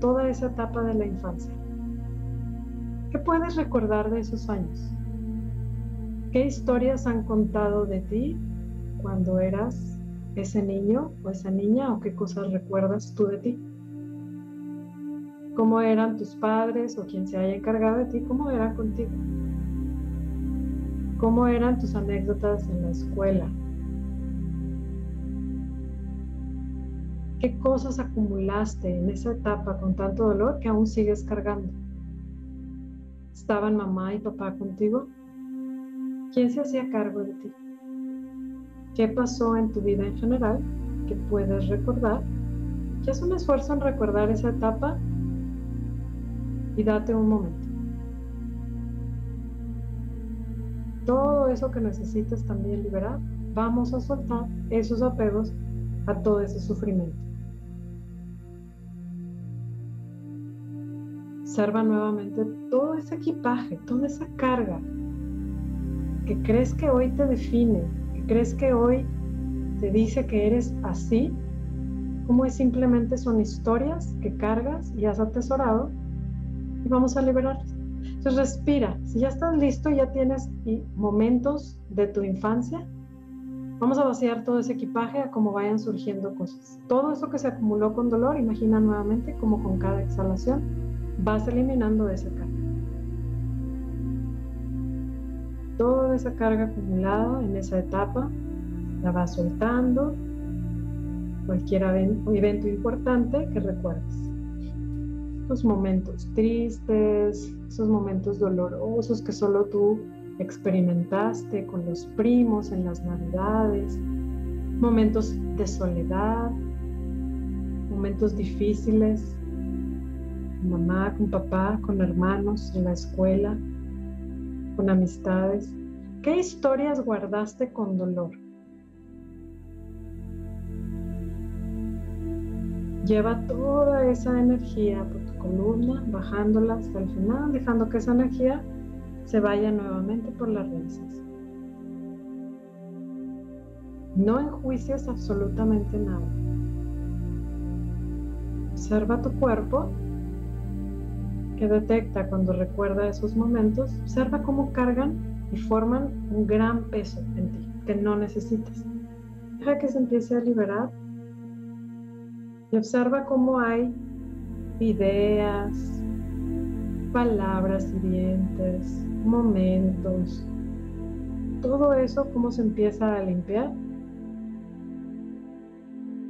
toda esa etapa de la infancia. ¿Qué puedes recordar de esos años? ¿Qué historias han contado de ti cuando eras ese niño o esa niña o qué cosas recuerdas tú de ti? ¿Cómo eran tus padres o quien se haya encargado de ti? ¿Cómo eran contigo? ¿Cómo eran tus anécdotas en la escuela? ¿Qué cosas acumulaste en esa etapa con tanto dolor que aún sigues cargando? ¿Estaban mamá y papá contigo? ¿Quién se hacía cargo de ti? ¿Qué pasó en tu vida en general que puedes recordar? ¿Qué haz un esfuerzo en recordar esa etapa y date un momento. Todo eso que necesitas también liberar, vamos a soltar esos apegos a todo ese sufrimiento. Observa nuevamente todo ese equipaje, toda esa carga que crees que hoy te define, que crees que hoy te dice que eres así, como es simplemente son historias que cargas y has atesorado y vamos a liberar. Entonces respira. Si ya estás listo, ya tienes momentos de tu infancia, vamos a vaciar todo ese equipaje a como vayan surgiendo cosas. Todo eso que se acumuló con dolor, imagina nuevamente como con cada exhalación vas eliminando esa carga. Toda esa carga acumulada en esa etapa la vas soltando. Cualquier evento importante que recuerdes. Esos momentos tristes, esos momentos dolorosos que solo tú experimentaste con los primos en las navidades, momentos de soledad, momentos difíciles mamá, con papá, con hermanos, en la escuela, con amistades? ¿Qué historias guardaste con dolor? Lleva toda esa energía columna, bajándola hasta el final, dejando que esa energía se vaya nuevamente por las raíces. No enjuicias absolutamente nada. Observa tu cuerpo que detecta cuando recuerda esos momentos, observa cómo cargan y forman un gran peso en ti que no necesitas. Deja que se empiece a liberar y observa cómo hay ideas, palabras hirientes, momentos, todo eso cómo se empieza a limpiar.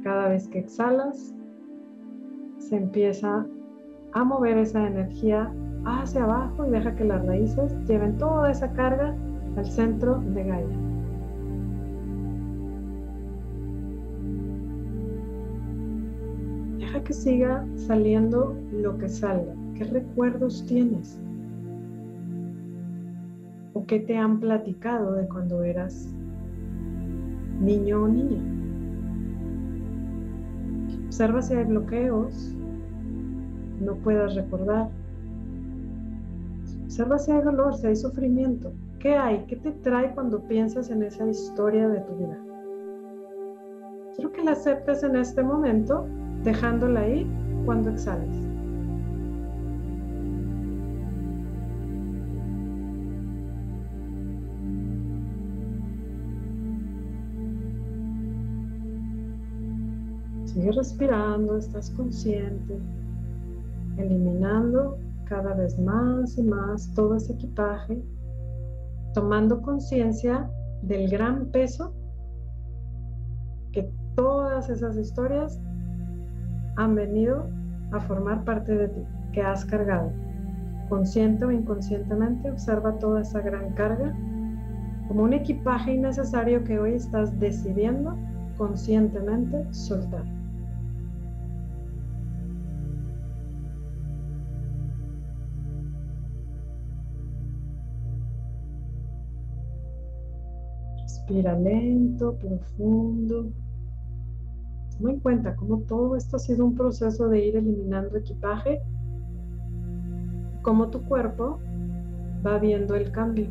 Cada vez que exhalas, se empieza a mover esa energía hacia abajo y deja que las raíces lleven toda esa carga al centro de Gaia. Deja que siga saliendo lo que salga. ¿Qué recuerdos tienes? ¿O qué te han platicado de cuando eras niño o niña? Observa si hay bloqueos no puedas recordar. Observa si hay dolor, si hay sufrimiento. ¿Qué hay? ¿Qué te trae cuando piensas en esa historia de tu vida? Quiero que la aceptes en este momento, dejándola ir cuando exhales. Sigue respirando, estás consciente eliminando cada vez más y más todo ese equipaje, tomando conciencia del gran peso que todas esas historias han venido a formar parte de ti, que has cargado. Consciente o inconscientemente, observa toda esa gran carga como un equipaje innecesario que hoy estás decidiendo conscientemente soltar. Respira lento, profundo. Toma en cuenta cómo todo esto ha sido un proceso de ir eliminando equipaje, cómo tu cuerpo va viendo el cambio.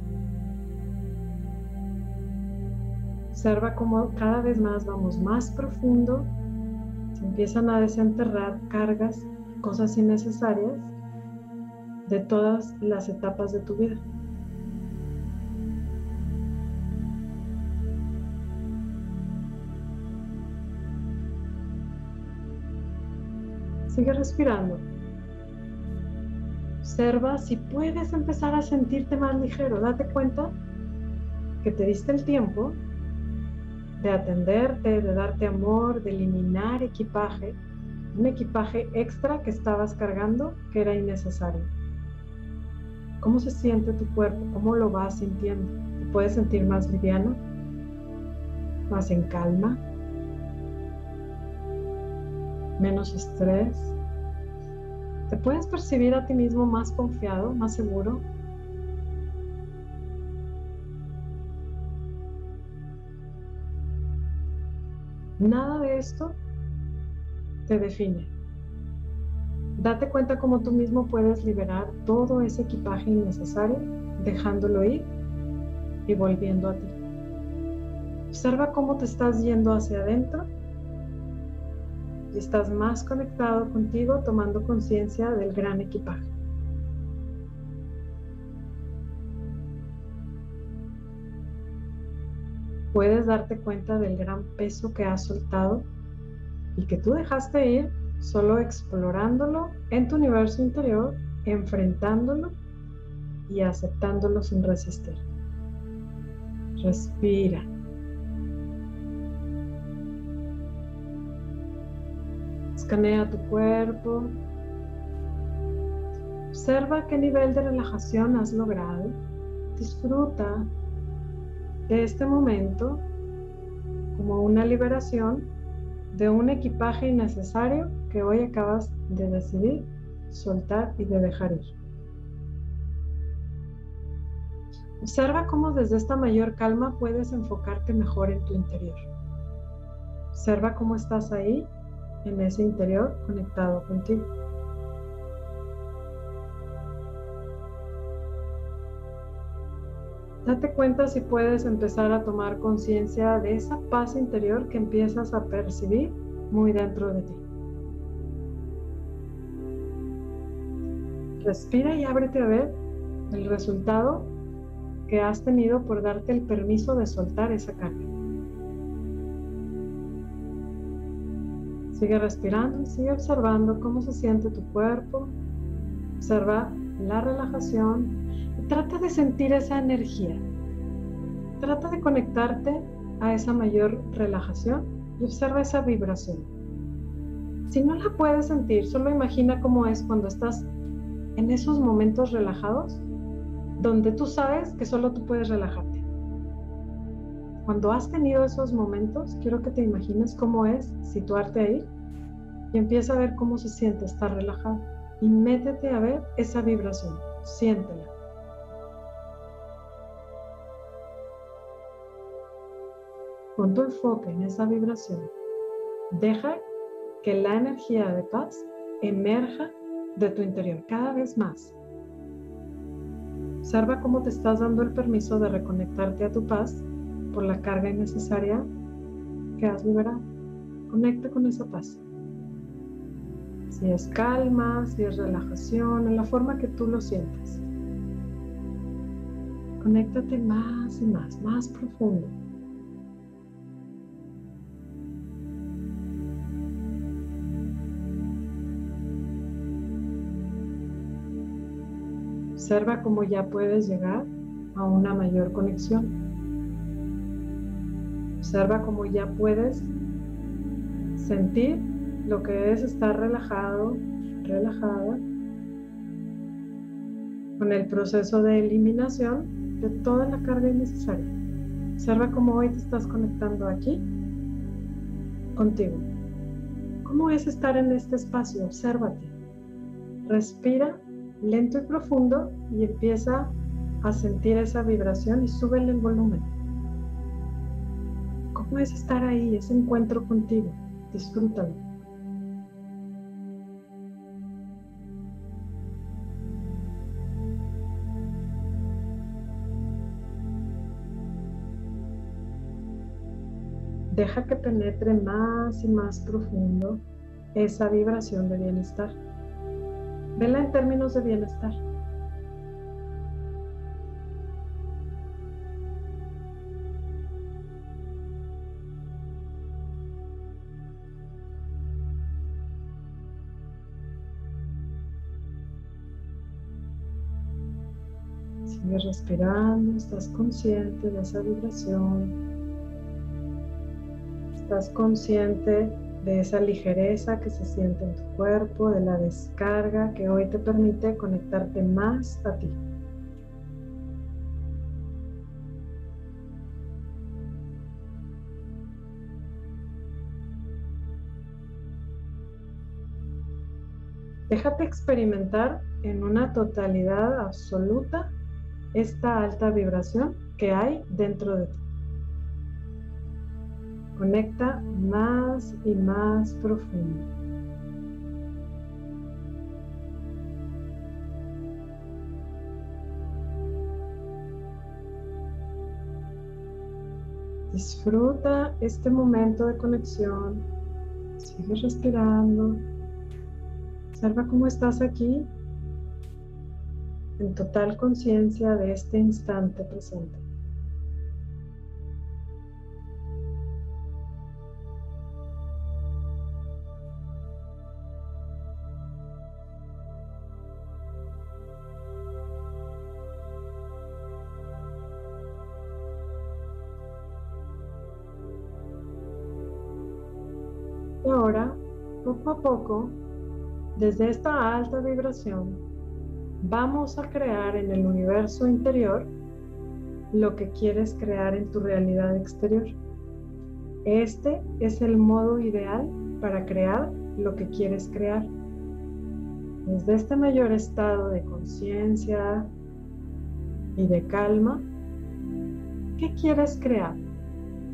Observa cómo cada vez más vamos más profundo, se empiezan a desenterrar cargas, cosas innecesarias de todas las etapas de tu vida. Sigue respirando. Observa si puedes empezar a sentirte más ligero. Date cuenta que te diste el tiempo de atenderte, de darte amor, de eliminar equipaje, un equipaje extra que estabas cargando que era innecesario. ¿Cómo se siente tu cuerpo? ¿Cómo lo vas sintiendo? ¿Te puedes sentir más liviano? ¿Más en calma? ¿Menos estrés? ¿Te puedes percibir a ti mismo más confiado, más seguro? Nada de esto te define. Date cuenta cómo tú mismo puedes liberar todo ese equipaje innecesario, dejándolo ir y volviendo a ti. Observa cómo te estás yendo hacia adentro y estás más conectado contigo tomando conciencia del gran equipaje. puedes darte cuenta del gran peso que has soltado y que tú dejaste ir solo explorándolo en tu universo interior, enfrentándolo y aceptándolo sin resistir. Respira. Escanea tu cuerpo. Observa qué nivel de relajación has logrado. Disfruta de este momento como una liberación de un equipaje innecesario que hoy acabas de decidir soltar y de dejar ir. Observa cómo desde esta mayor calma puedes enfocarte mejor en tu interior. Observa cómo estás ahí, en ese interior, conectado contigo. Date cuenta si puedes empezar a tomar conciencia de esa paz interior que empiezas a percibir muy dentro de ti. Respira y ábrete a ver el resultado que has tenido por darte el permiso de soltar esa carga. Sigue respirando y sigue observando cómo se siente tu cuerpo. Observa la relajación trata de sentir esa energía. Trata de conectarte a esa mayor relajación y observa esa vibración. Si no la puedes sentir, solo imagina cómo es cuando estás en esos momentos relajados donde tú sabes que solo tú puedes relajarte. Cuando has tenido esos momentos, quiero que te imagines cómo es situarte ahí y empieza a ver cómo se siente estar relajado. Y métete a ver esa vibración, siéntela. Pon tu enfoque en esa vibración. Deja que la energía de paz emerja de tu interior cada vez más. Observa cómo te estás dando el permiso de reconectarte a tu paz por la carga innecesaria que has liberado. Conecta con esa paz. Si es calma, si es relajación, en la forma que tú lo sientas. Conéctate más y más, más profundo. Observa cómo ya puedes llegar a una mayor conexión. Observa cómo ya puedes sentir lo que es estar relajado, relajada, con el proceso de eliminación de toda la carga innecesaria. Observa cómo hoy te estás conectando aquí contigo. ¿Cómo es estar en este espacio? Obsérvate. Respira lento y profundo y empieza a sentir esa vibración y súbele el volumen. ¿Cómo es estar ahí, ese encuentro contigo? Disfrútalo. Deja que penetre más y más profundo esa vibración de bienestar. Vela en términos de bienestar. Sigue respirando, estás consciente de esa vibración. Estás consciente de esa ligereza que se siente en tu cuerpo, de la descarga que hoy te permite conectarte más a ti. Déjate experimentar en una totalidad absoluta esta alta vibración que hay dentro de ti. Conecta más y más profundo. Disfruta este momento de conexión. Sigue respirando. Observa cómo estás aquí en total conciencia de este instante presente. Ahora, poco a poco, desde esta alta vibración, vamos a crear en el universo interior lo que quieres crear en tu realidad exterior. Este es el modo ideal para crear lo que quieres crear. Desde este mayor estado de conciencia y de calma, ¿qué quieres crear?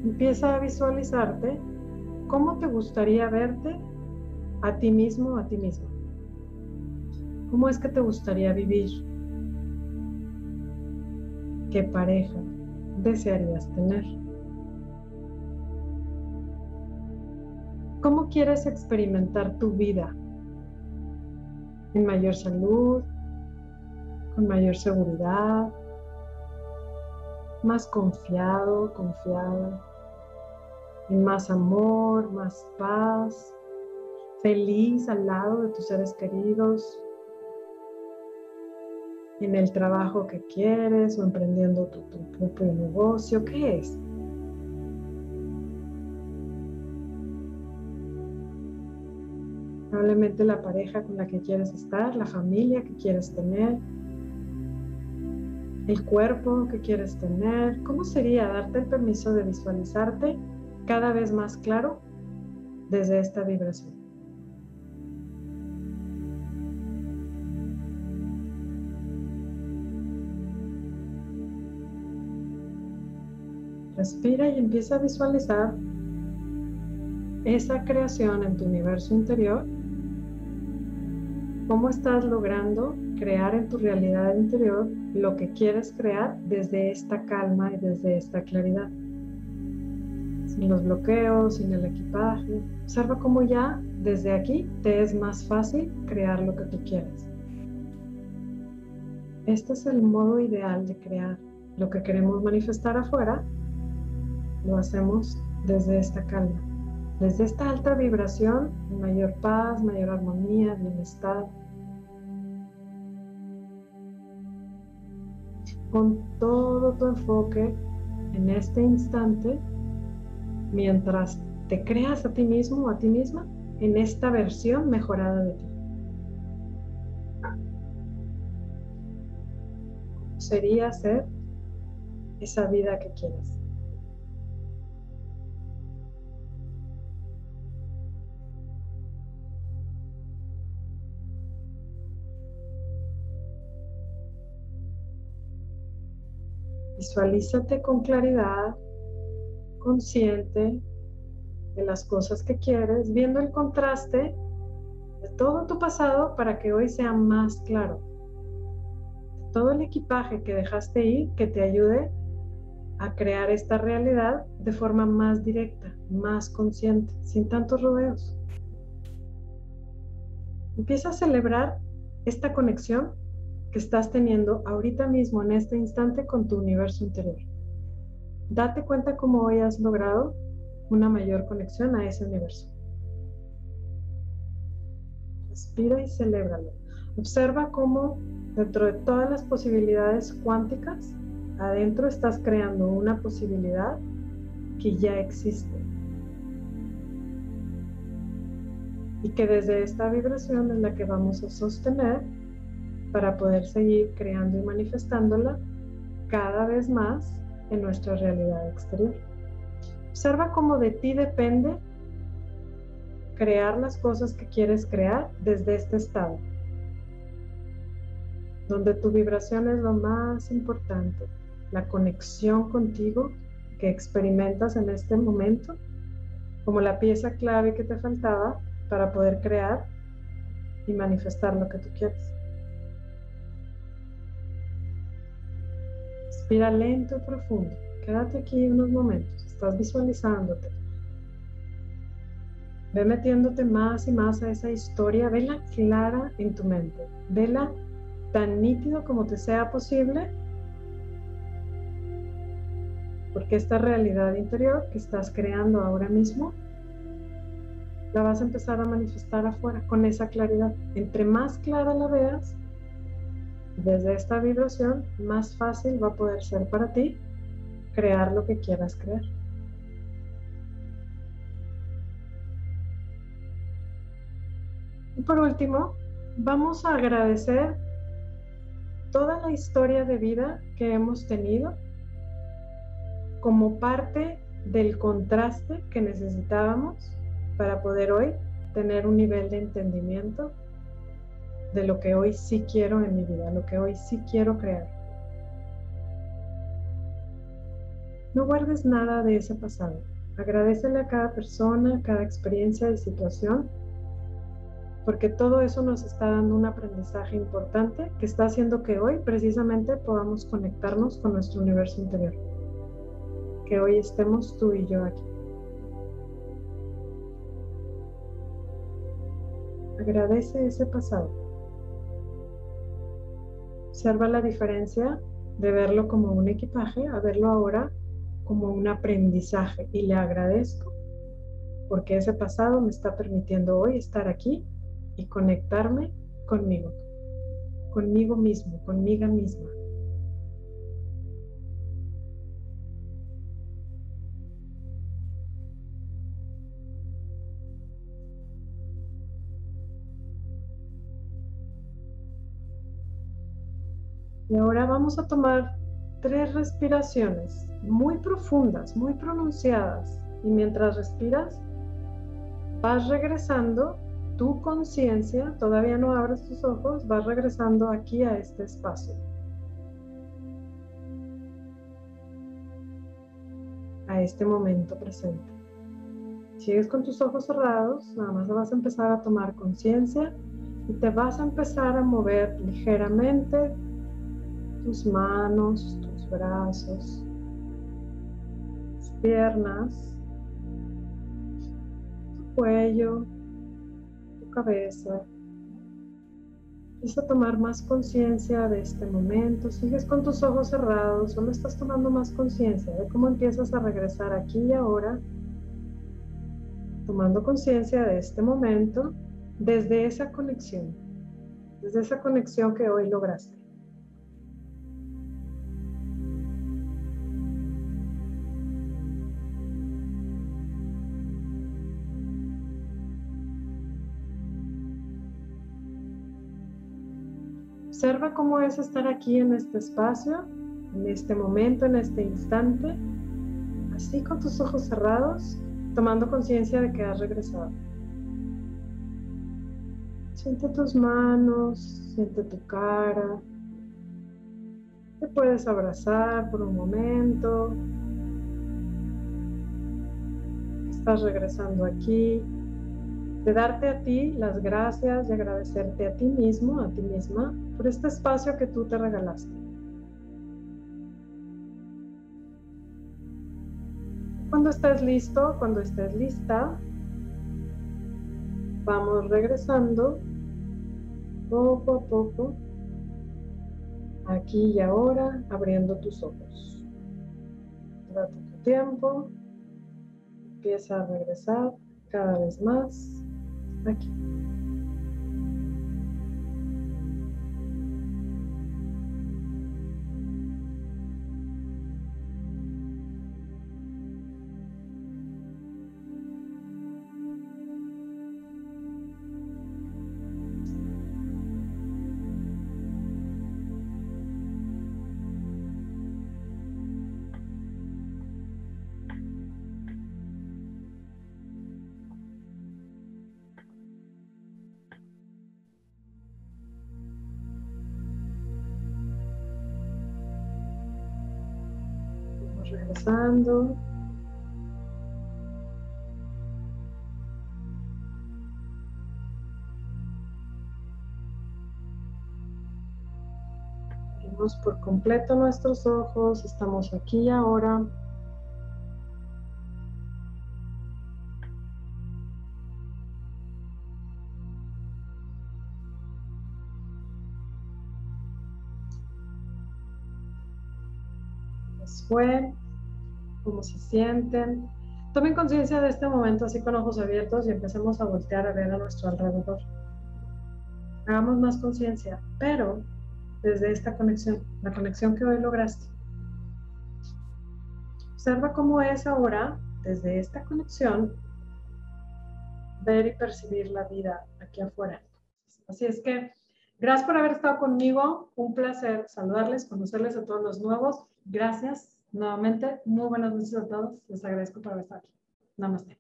Empieza a visualizarte cómo te gustaría verte a ti mismo a ti misma. ¿Cómo es que te gustaría vivir? ¿Qué pareja desearías tener? ¿Cómo quieres experimentar tu vida? ¿En mayor salud? ¿Con mayor seguridad? ¿Más confiado, confiada? ¿En más amor, más paz? ¿Feliz al lado de tus seres queridos? en el trabajo que quieres o emprendiendo tu, propio negocio? ¿Qué es? Probablemente la pareja con la que quieres estar, la familia que quieres tener, el cuerpo que quieres tener. ¿Cómo sería darte el permiso de visualizarte cada vez más claro desde esta vibración? Respira y empieza a visualizar esa creación en tu universo interior. ¿Cómo estás logrando crear en tu realidad interior lo que quieres crear desde esta calma y desde esta claridad? Sin los bloqueos, sin el equipaje. Observa cómo ya desde aquí te es más fácil crear lo que tú quieres. Este es el modo ideal de crear lo que queremos manifestar afuera lo hacemos desde esta calma, desde esta alta vibración, mayor paz, mayor armonía, bienestar. Con todo tu enfoque en este instante, mientras te creas a ti mismo o a ti misma en esta versión mejorada de ti. Sería ser esa vida que quieres. Visualízate con claridad, consciente de las cosas que quieres, viendo el contraste de todo tu pasado para que hoy sea más claro. Todo el equipaje que dejaste ir que te ayude a crear esta realidad de forma más directa, más consciente, sin tantos rodeos. Empieza a celebrar esta conexión que estás teniendo ahorita mismo, en este instante, con tu universo interior. Date cuenta cómo hoy has logrado una mayor conexión a ese universo. Respira y celébralo. Observa cómo dentro de todas las posibilidades cuánticas, adentro estás creando una posibilidad que ya existe. Y que desde esta vibración es la que vamos a sostener para poder seguir creando y manifestándola cada vez más en nuestra realidad exterior. Observa cómo de ti depende crear las cosas que quieres crear desde este estado, donde tu vibración es lo más importante, la conexión contigo que experimentas en este momento, como la pieza clave que te faltaba para poder crear y manifestar lo que tú quieres. Respira lento y profundo. Quédate aquí unos momentos. Estás visualizándote. Ve metiéndote más y más a esa historia, vela clara en tu mente, vela tan nítido como te sea posible, porque esta realidad interior que estás creando ahora mismo, la vas a empezar a manifestar afuera con esa claridad. Entre más clara la veas, desde esta vibración, más fácil va a poder ser para ti crear lo que quieras crear. Y por último, vamos a agradecer toda la historia de vida que hemos tenido como parte del contraste que necesitábamos para poder hoy tener un nivel de entendimiento de lo que hoy sí quiero en mi vida, lo que hoy sí quiero crear. No guardes nada de ese pasado. Agradecele a cada persona, cada experiencia y situación porque todo eso nos está dando un aprendizaje importante que está haciendo que hoy precisamente podamos conectarnos con nuestro universo interior. Que hoy estemos tú y yo aquí. Agradece ese pasado. Observa la diferencia de verlo como un equipaje a verlo ahora como un aprendizaje y le agradezco porque ese pasado me está permitiendo hoy estar aquí y conectarme conmigo, conmigo mismo, conmigo misma. Y ahora vamos a tomar tres respiraciones muy profundas, muy pronunciadas. Y mientras respiras, vas regresando tu conciencia, todavía no abres tus ojos, vas regresando aquí a este espacio. A este momento presente. Sigues con tus ojos cerrados, nada más vas a empezar a tomar conciencia y te vas a empezar a mover ligeramente tus manos, tus brazos, tus piernas, tu cuello, cabeza. Empieza a tomar más conciencia de este momento. Sigues con tus ojos cerrados, solo estás tomando más conciencia de cómo empiezas a regresar aquí y ahora, tomando conciencia de este momento desde esa conexión, desde esa conexión que hoy lograste. Observa cómo es estar aquí en este espacio, en este momento, en este instante, así con tus ojos cerrados, tomando conciencia de que has regresado. Siente tus manos, siente tu cara. Te puedes abrazar por un momento. Estás regresando aquí. De darte a ti las gracias y agradecerte a ti mismo, a ti misma, por este espacio que tú te regalaste. Cuando estés listo, cuando estés lista, vamos regresando poco a poco, aquí y ahora, abriendo tus ojos. Date tu tiempo, empieza a regresar cada vez más aquí. Por completo nuestros ojos, estamos aquí y ahora. fue, cómo se sienten. Tomen conciencia de este momento así con ojos abiertos y empecemos a voltear a ver a nuestro alrededor. Hagamos más conciencia, pero desde esta conexión, la conexión que hoy lograste. Observa cómo es ahora, desde esta conexión, ver y percibir la vida aquí afuera. Así es que, gracias por haber estado conmigo. Un placer saludarles, conocerles a todos los nuevos. Gracias Nuevamente, muy buenas noches a todos. Les agradezco por estar aquí. Namaste.